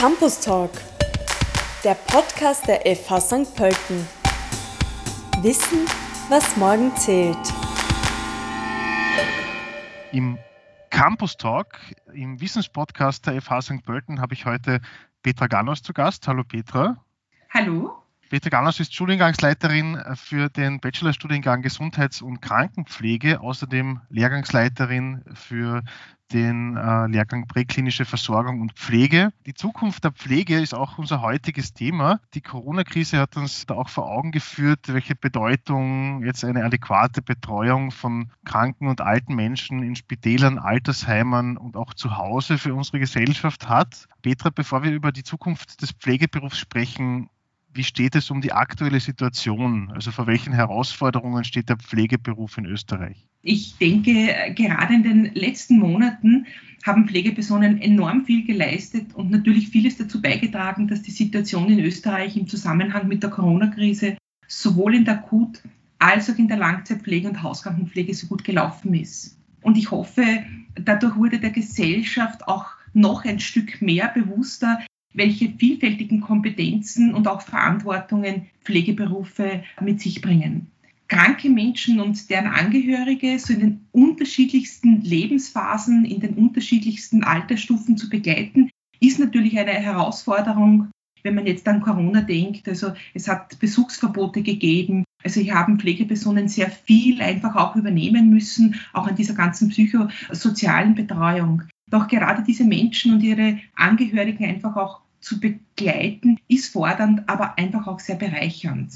Campus Talk, der Podcast der FH St. Pölten. Wissen, was morgen zählt. Im Campus Talk, im Wissenspodcast der FH St. Pölten, habe ich heute Petra Ganos zu Gast. Hallo Petra. Hallo. Petra Ganos ist Studiengangsleiterin für den Bachelorstudiengang Gesundheits- und Krankenpflege, außerdem Lehrgangsleiterin für den äh, Lehrgang Präklinische Versorgung und Pflege. Die Zukunft der Pflege ist auch unser heutiges Thema. Die Corona-Krise hat uns da auch vor Augen geführt, welche Bedeutung jetzt eine adäquate Betreuung von kranken und alten Menschen in Spitälern, Altersheimen und auch zu Hause für unsere Gesellschaft hat. Petra, bevor wir über die Zukunft des Pflegeberufs sprechen, wie steht es um die aktuelle Situation? Also vor welchen Herausforderungen steht der Pflegeberuf in Österreich? Ich denke, gerade in den letzten Monaten haben Pflegepersonen enorm viel geleistet und natürlich vieles dazu beigetragen, dass die Situation in Österreich im Zusammenhang mit der Corona-Krise sowohl in der Akut- als auch in der Langzeitpflege und Hauskrankenpflege so gut gelaufen ist. Und ich hoffe, dadurch wurde der Gesellschaft auch noch ein Stück mehr bewusster, welche vielfältigen Kompetenzen und auch Verantwortungen Pflegeberufe mit sich bringen. Kranke Menschen und deren Angehörige so in den unterschiedlichsten Lebensphasen, in den unterschiedlichsten Altersstufen zu begleiten, ist natürlich eine Herausforderung, wenn man jetzt an Corona denkt. Also es hat Besuchsverbote gegeben. Also hier haben Pflegepersonen sehr viel einfach auch übernehmen müssen, auch an dieser ganzen psychosozialen Betreuung. Doch gerade diese Menschen und ihre Angehörigen einfach auch zu begleiten, ist fordernd, aber einfach auch sehr bereichernd.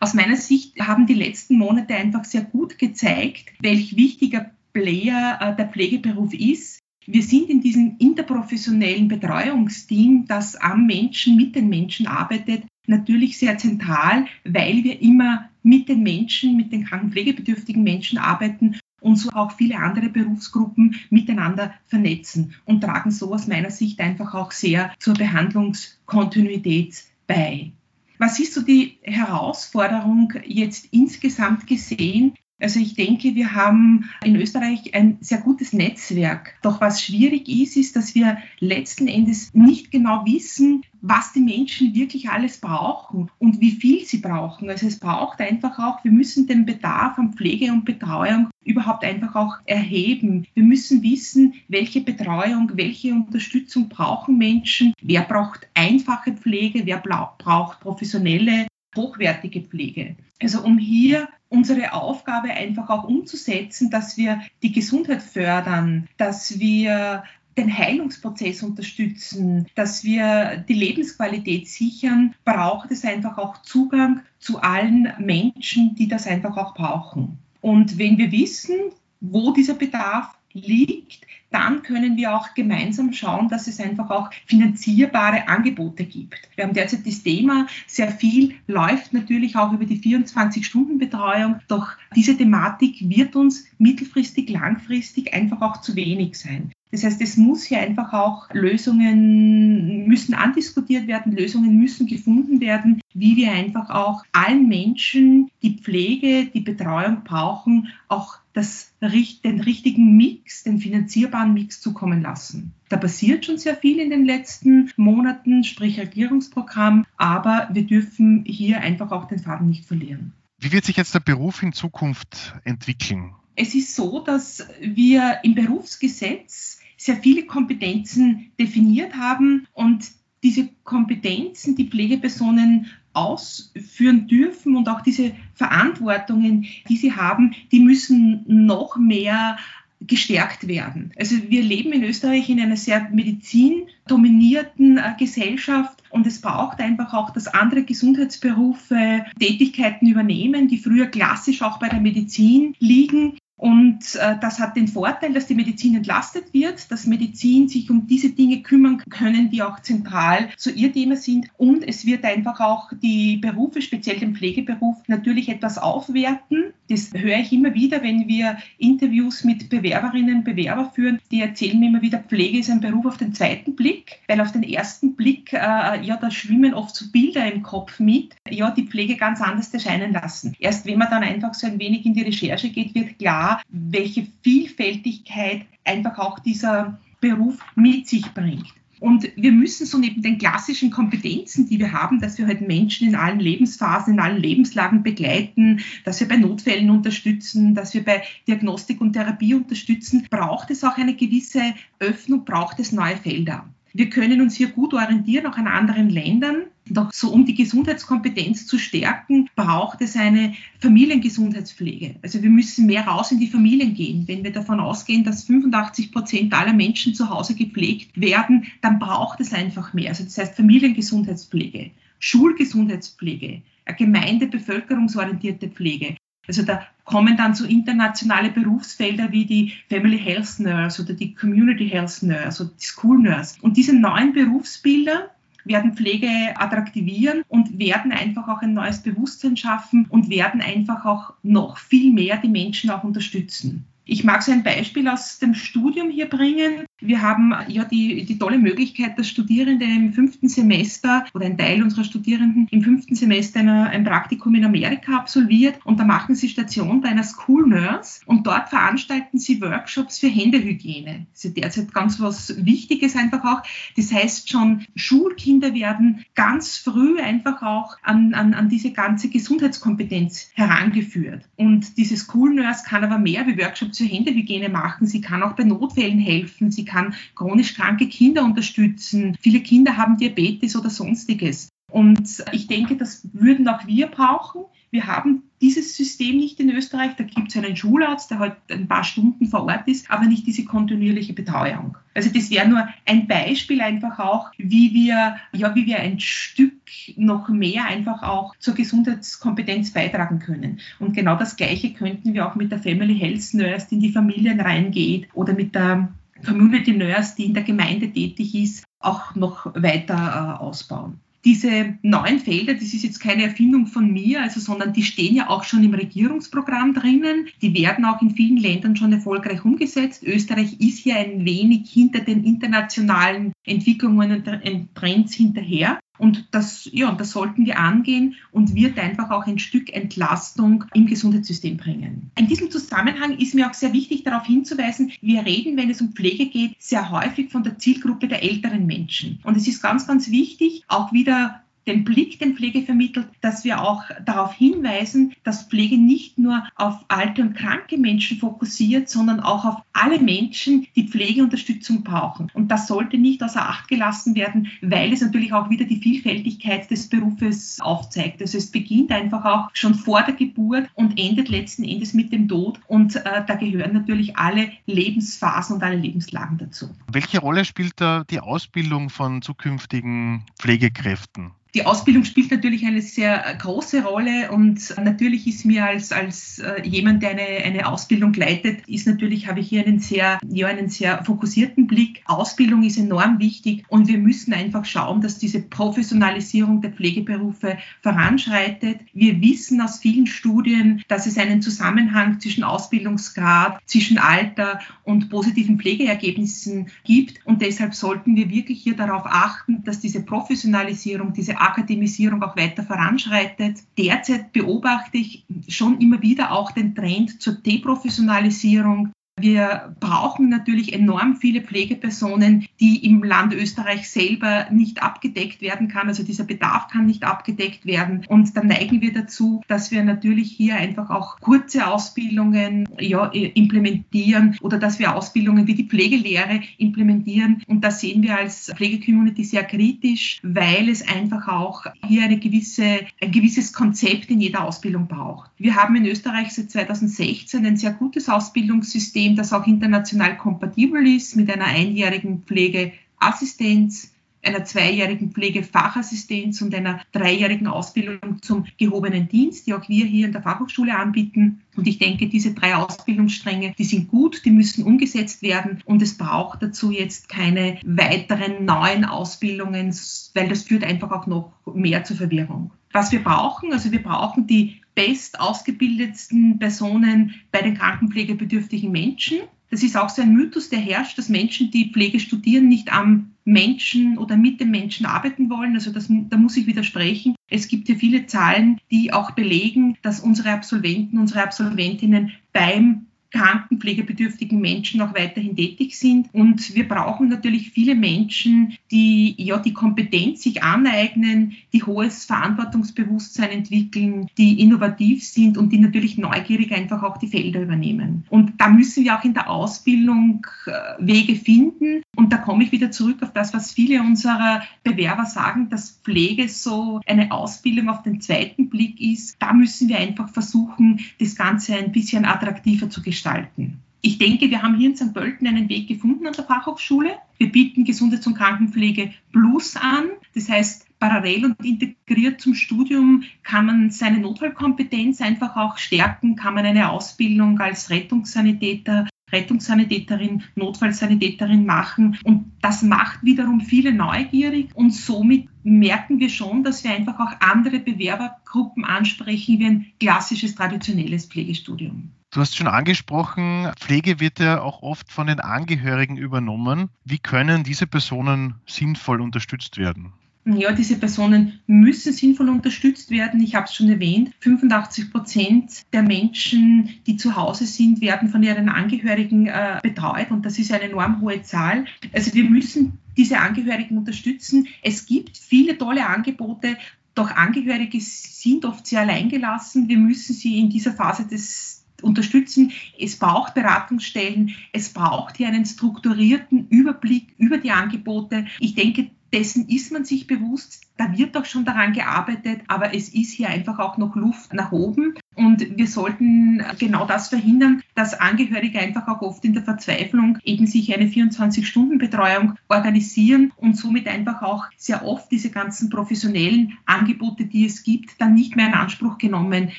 Aus meiner Sicht haben die letzten Monate einfach sehr gut gezeigt, welch wichtiger Player äh, der Pflegeberuf ist. Wir sind in diesem interprofessionellen Betreuungsteam, das am Menschen, mit den Menschen arbeitet, natürlich sehr zentral, weil wir immer mit den Menschen, mit den krankenpflegebedürftigen Menschen arbeiten und so auch viele andere Berufsgruppen miteinander vernetzen und tragen so aus meiner Sicht einfach auch sehr zur Behandlungskontinuität bei. Was ist so die Herausforderung jetzt insgesamt gesehen also ich denke, wir haben in Österreich ein sehr gutes Netzwerk. Doch was schwierig ist, ist, dass wir letzten Endes nicht genau wissen, was die Menschen wirklich alles brauchen und wie viel sie brauchen. Also es braucht einfach auch, wir müssen den Bedarf an Pflege und Betreuung überhaupt einfach auch erheben. Wir müssen wissen, welche Betreuung, welche Unterstützung brauchen Menschen, wer braucht einfache Pflege, wer braucht professionelle hochwertige Pflege. Also um hier unsere Aufgabe einfach auch umzusetzen, dass wir die Gesundheit fördern, dass wir den Heilungsprozess unterstützen, dass wir die Lebensqualität sichern, braucht es einfach auch Zugang zu allen Menschen, die das einfach auch brauchen. Und wenn wir wissen, wo dieser Bedarf liegt, dann können wir auch gemeinsam schauen, dass es einfach auch finanzierbare Angebote gibt. Wir haben derzeit das Thema, sehr viel läuft natürlich auch über die 24-Stunden-Betreuung, doch diese Thematik wird uns mittelfristig, langfristig einfach auch zu wenig sein. Das heißt, es muss hier einfach auch Lösungen müssen andiskutiert werden, Lösungen müssen gefunden werden, wie wir einfach auch allen Menschen, die Pflege, die Betreuung brauchen, auch das, den richtigen Mix, den finanzierbaren Mix zukommen lassen. Da passiert schon sehr viel in den letzten Monaten, sprich Regierungsprogramm, aber wir dürfen hier einfach auch den Faden nicht verlieren. Wie wird sich jetzt der Beruf in Zukunft entwickeln? Es ist so, dass wir im Berufsgesetz sehr viele Kompetenzen definiert haben und diese Kompetenzen, die Pflegepersonen ausführen dürfen und auch diese Verantwortungen, die sie haben, die müssen noch mehr gestärkt werden. Also wir leben in Österreich in einer sehr medizindominierten äh, Gesellschaft und es braucht einfach auch, dass andere Gesundheitsberufe Tätigkeiten übernehmen, die früher klassisch auch bei der Medizin liegen. Und äh, das hat den Vorteil, dass die Medizin entlastet wird, dass Medizin sich um diese Dinge kümmern können, die auch zentral zu ihr Thema sind. Und es wird einfach auch die Berufe, speziell den Pflegeberuf, natürlich etwas aufwerten. Das höre ich immer wieder, wenn wir Interviews mit Bewerberinnen und Bewerber führen. Die erzählen mir immer wieder, Pflege ist ein Beruf auf den zweiten Blick, weil auf den ersten Blick, äh, ja, da schwimmen oft so Bilder im Kopf mit, ja, die Pflege ganz anders erscheinen lassen. Erst wenn man dann einfach so ein wenig in die Recherche geht, wird klar, welche Vielfältigkeit einfach auch dieser Beruf mit sich bringt. Und wir müssen so neben den klassischen Kompetenzen, die wir haben, dass wir halt Menschen in allen Lebensphasen, in allen Lebenslagen begleiten, dass wir bei Notfällen unterstützen, dass wir bei Diagnostik und Therapie unterstützen, braucht es auch eine gewisse Öffnung, braucht es neue Felder. Wir können uns hier gut orientieren, auch an anderen Ländern. Doch so um die Gesundheitskompetenz zu stärken, braucht es eine Familiengesundheitspflege. Also wir müssen mehr raus in die Familien gehen. Wenn wir davon ausgehen, dass 85 Prozent aller Menschen zu Hause gepflegt werden, dann braucht es einfach mehr. Also das heißt Familiengesundheitspflege, Schulgesundheitspflege, gemeinde-bevölkerungsorientierte Pflege. Also da kommen dann so internationale Berufsfelder wie die Family Health Nurse oder die Community Health Nurse oder die School Nurse. Und diese neuen Berufsbilder werden Pflege attraktivieren und werden einfach auch ein neues Bewusstsein schaffen und werden einfach auch noch viel mehr die Menschen auch unterstützen. Ich mag so ein Beispiel aus dem Studium hier bringen. Wir haben ja die, die tolle Möglichkeit, dass Studierende im fünften Semester oder ein Teil unserer Studierenden im fünften Semester eine, ein Praktikum in Amerika absolviert und da machen sie Station bei einer School Nurse und dort veranstalten sie Workshops für Händehygiene. Das ist derzeit ganz was Wichtiges einfach auch. Das heißt schon, Schulkinder werden ganz früh einfach auch an, an, an diese ganze Gesundheitskompetenz herangeführt. Und diese School Nurse kann aber mehr wie Workshops zur Händehygiene machen. Sie kann auch bei Notfällen helfen. Sie kann chronisch kranke Kinder unterstützen. Viele Kinder haben Diabetes oder sonstiges. Und ich denke, das würden auch wir brauchen. Wir haben dieses System nicht in Österreich. Da gibt es einen Schularzt, der halt ein paar Stunden vor Ort ist, aber nicht diese kontinuierliche Betreuung. Also das wäre nur ein Beispiel einfach auch, wie wir, ja, wie wir ein Stück noch mehr einfach auch zur Gesundheitskompetenz beitragen können. Und genau das Gleiche könnten wir auch mit der Family Health Nurse, die in die Familien reingeht, oder mit der Community Nurse, die in der Gemeinde tätig ist, auch noch weiter äh, ausbauen diese neuen Felder, das ist jetzt keine Erfindung von mir, also, sondern die stehen ja auch schon im Regierungsprogramm drinnen. Die werden auch in vielen Ländern schon erfolgreich umgesetzt. Österreich ist hier ein wenig hinter den internationalen Entwicklungen und Trends hinterher. Und das, ja, das sollten wir angehen und wird einfach auch ein Stück Entlastung im Gesundheitssystem bringen. In diesem Zusammenhang ist mir auch sehr wichtig darauf hinzuweisen, wir reden, wenn es um Pflege geht, sehr häufig von der Zielgruppe der älteren Menschen. Und es ist ganz, ganz wichtig, auch wieder den Blick, den Pflege vermittelt, dass wir auch darauf hinweisen, dass Pflege nicht nur auf alte und kranke Menschen fokussiert, sondern auch auf alle Menschen, die Pflegeunterstützung brauchen. Und das sollte nicht außer Acht gelassen werden, weil es natürlich auch wieder die Vielfältigkeit des Berufes aufzeigt. Also es beginnt einfach auch schon vor der Geburt und endet letzten Endes mit dem Tod. Und äh, da gehören natürlich alle Lebensphasen und alle Lebenslagen dazu. Welche Rolle spielt da die Ausbildung von zukünftigen Pflegekräften? Die Ausbildung spielt natürlich eine sehr äh, große Rolle und natürlich ist mir als, als äh, jemand, der eine, eine Ausbildung leitet, ist natürlich, habe ich hier einen sehr, ja, einen sehr fokussierten Blick. Ausbildung ist enorm wichtig und wir müssen einfach schauen, dass diese Professionalisierung der Pflegeberufe voranschreitet. Wir wissen aus vielen Studien, dass es einen Zusammenhang zwischen Ausbildungsgrad, zwischen Alter und positiven Pflegeergebnissen gibt und deshalb sollten wir wirklich hier darauf achten, dass diese Professionalisierung, diese Akademisierung auch weiter voranschreitet. Derzeit beobachte ich schon immer wieder auch den Trend zur Deprofessionalisierung. Wir brauchen natürlich enorm viele Pflegepersonen, die im Land Österreich selber nicht abgedeckt werden kann. Also dieser Bedarf kann nicht abgedeckt werden. Und dann neigen wir dazu, dass wir natürlich hier einfach auch kurze Ausbildungen ja, implementieren oder dass wir Ausbildungen wie die Pflegelehre implementieren. Und das sehen wir als Pflegecommunity sehr kritisch, weil es einfach auch hier eine gewisse, ein gewisses Konzept in jeder Ausbildung braucht. Wir haben in Österreich seit 2016 ein sehr gutes Ausbildungssystem System, das auch international kompatibel ist mit einer einjährigen Pflegeassistenz, einer zweijährigen Pflegefachassistenz und einer dreijährigen Ausbildung zum gehobenen Dienst, die auch wir hier in der Fachhochschule anbieten. Und ich denke, diese drei Ausbildungsstränge, die sind gut, die müssen umgesetzt werden und es braucht dazu jetzt keine weiteren neuen Ausbildungen, weil das führt einfach auch noch mehr zur Verwirrung. Was wir brauchen, also wir brauchen die best ausgebildetsten Personen bei den krankenpflegebedürftigen Menschen. Das ist auch so ein Mythos, der herrscht, dass Menschen, die Pflege studieren, nicht am Menschen oder mit dem Menschen arbeiten wollen. Also das, da muss ich widersprechen. Es gibt ja viele Zahlen, die auch belegen, dass unsere Absolventen, unsere Absolventinnen beim kranken, pflegebedürftigen Menschen auch weiterhin tätig sind. Und wir brauchen natürlich viele Menschen, die ja die Kompetenz sich aneignen, die hohes Verantwortungsbewusstsein entwickeln, die innovativ sind und die natürlich neugierig einfach auch die Felder übernehmen. Und da müssen wir auch in der Ausbildung äh, Wege finden. Und da komme ich wieder zurück auf das, was viele unserer Bewerber sagen, dass Pflege so eine Ausbildung auf den zweiten Blick ist. Da müssen wir einfach versuchen, das Ganze ein bisschen attraktiver zu gestalten. Ich denke, wir haben hier in St. Pölten einen Weg gefunden an der Fachhochschule. Wir bieten Gesundheits- und Krankenpflege Plus an. Das heißt, parallel und integriert zum Studium kann man seine Notfallkompetenz einfach auch stärken, kann man eine Ausbildung als Rettungssanitäter, Rettungssanitäterin, Notfallsanitäterin machen. Und das macht wiederum viele neugierig und somit merken wir schon, dass wir einfach auch andere Bewerbergruppen ansprechen wie ein klassisches, traditionelles Pflegestudium. Du hast schon angesprochen, Pflege wird ja auch oft von den Angehörigen übernommen. Wie können diese Personen sinnvoll unterstützt werden? Ja, diese Personen müssen sinnvoll unterstützt werden. Ich habe es schon erwähnt, 85 Prozent der Menschen, die zu Hause sind, werden von ihren Angehörigen äh, betreut und das ist eine enorm hohe Zahl. Also wir müssen diese Angehörigen unterstützen. Es gibt viele tolle Angebote, doch Angehörige sind oft sehr alleingelassen. Wir müssen sie in dieser Phase des unterstützen. Es braucht Beratungsstellen, es braucht hier einen strukturierten Überblick über die Angebote. Ich denke, dessen ist man sich bewusst, da wird auch schon daran gearbeitet, aber es ist hier einfach auch noch Luft nach oben. Und wir sollten genau das verhindern, dass Angehörige einfach auch oft in der Verzweiflung eben sich eine 24-Stunden-Betreuung organisieren und somit einfach auch sehr oft diese ganzen professionellen Angebote, die es gibt, dann nicht mehr in Anspruch genommen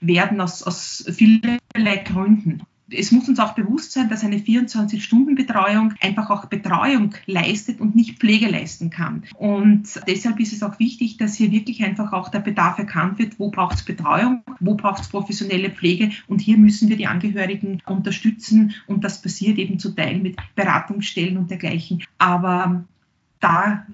werden aus, aus vielerlei Gründen es muss uns auch bewusst sein, dass eine 24-Stunden-Betreuung einfach auch Betreuung leistet und nicht Pflege leisten kann. Und deshalb ist es auch wichtig, dass hier wirklich einfach auch der Bedarf erkannt wird, wo braucht es Betreuung, wo braucht es professionelle Pflege und hier müssen wir die Angehörigen unterstützen und das passiert eben zu Teilen mit Beratungsstellen und dergleichen. Aber da,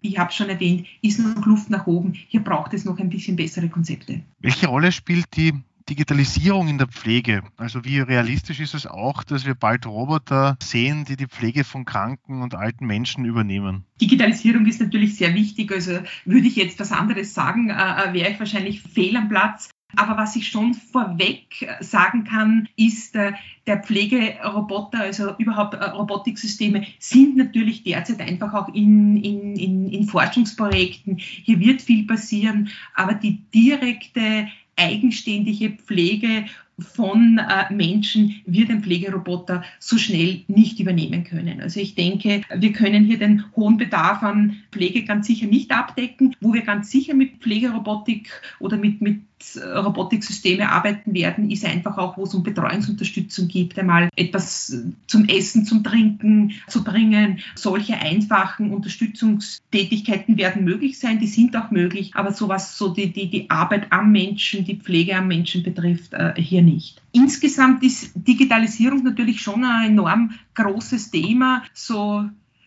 ich habe schon erwähnt, ist noch Luft nach oben. Hier braucht es noch ein bisschen bessere Konzepte. Welche Rolle spielt die Digitalisierung in der Pflege. Also wie realistisch ist es auch, dass wir bald Roboter sehen, die die Pflege von kranken und alten Menschen übernehmen? Digitalisierung ist natürlich sehr wichtig. Also würde ich jetzt was anderes sagen, äh, äh wäre ich wahrscheinlich fehl am Platz. Aber was ich schon vorweg sagen kann, ist, äh, der Pflegeroboter, also überhaupt äh, Robotiksysteme, sind natürlich derzeit einfach auch in, in, in, in Forschungsprojekten. Hier wird viel passieren, aber die direkte eigenständige Pflege von äh, Menschen wird ein Pflegeroboter so schnell nicht übernehmen können. Also ich denke, wir können hier den hohen Bedarf an Pflege ganz sicher nicht abdecken. Wo wir ganz sicher mit Pflegerobotik oder mit, mit Robotiksysteme arbeiten werden, ist einfach auch, wo es um Betreuungsunterstützung gibt, einmal etwas zum Essen, zum Trinken zu bringen. Solche einfachen Unterstützungstätigkeiten werden möglich sein, die sind auch möglich, aber sowas, so die, die, die Arbeit am Menschen, die Pflege am Menschen betrifft, äh, hier nicht. Insgesamt ist Digitalisierung natürlich schon ein enorm großes Thema, so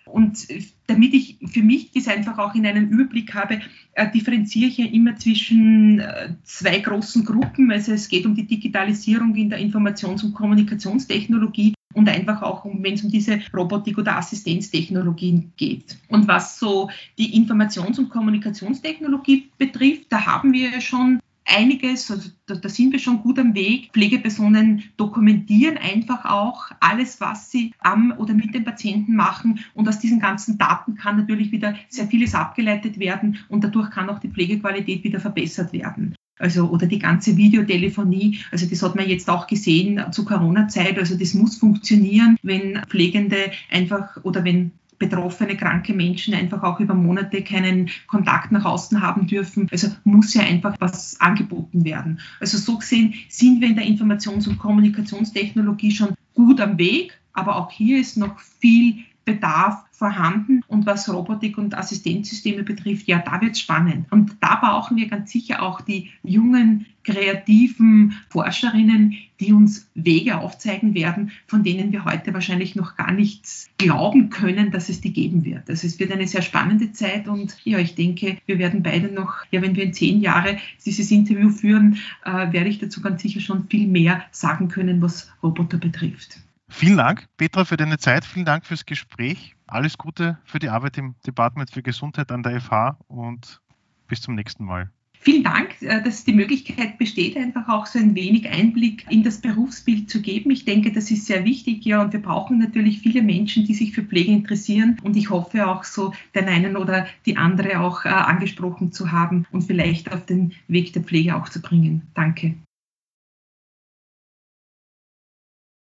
und damit ich für mich das einfach auch in einem Überblick habe, äh, differenziere ich ja immer zwischen äh, zwei großen Gruppen. Also es geht um die Digitalisierung in der Informations- und Kommunikationstechnologie und einfach auch, um, wenn es um diese Robotik- oder Assistenztechnologien geht. Und was so die Informations- und Kommunikationstechnologie betrifft, da haben wir schon einiges, also da, sind wir schon gut am Weg. Pflegepersonen dokumentieren einfach auch alles, was sie am oder mit dem Patienten machen. Und aus diesen ganzen Daten kann natürlich wieder sehr vieles abgeleitet werden und dadurch kann auch die Pflegequalität wieder verbessert werden. Also, oder die ganze Videotelefonie, also das hat man jetzt auch gesehen zur Corona-Zeit. Also das muss funktionieren, wenn Pflegende einfach oder wenn betroffene, kranke Menschen einfach auch über Monate keinen Kontakt nach außen haben dürfen. Also muss ja einfach was angeboten werden. Also so gesehen sind wir in der Informations- und Kommunikationstechnologie schon gut am Weg, aber auch hier ist noch viel Bedarf vorhanden. Und was Robotik und Assistenzsysteme betrifft, ja, da wird es spannend. Und da brauchen wir ganz sicher auch die jungen, kreativen Forscherinnen, die uns Wege aufzeigen werden, von denen wir heute wahrscheinlich noch gar nichts glauben können, dass es die geben wird. Also es wird eine sehr spannende Zeit und ja, ich denke, wir werden beide noch, ja, wenn wir in zehn Jahre dieses Interview führen, äh, werde ich dazu ganz sicher schon viel mehr sagen können, was Roboter betrifft. Vielen Dank, Petra, für deine Zeit. Vielen Dank fürs Gespräch. Alles Gute für die Arbeit im Department für Gesundheit an der FH und bis zum nächsten Mal. Vielen Dank, äh, dass die Möglichkeit besteht, einfach auch so ein wenig Einblick in das Berufsbild zu geben. Ich denke, das ist sehr wichtig, ja, und wir brauchen natürlich viele Menschen, die sich für Pflege interessieren. Und ich hoffe auch so, den einen oder die andere auch äh, angesprochen zu haben und vielleicht auf den Weg der Pflege auch zu bringen. Danke.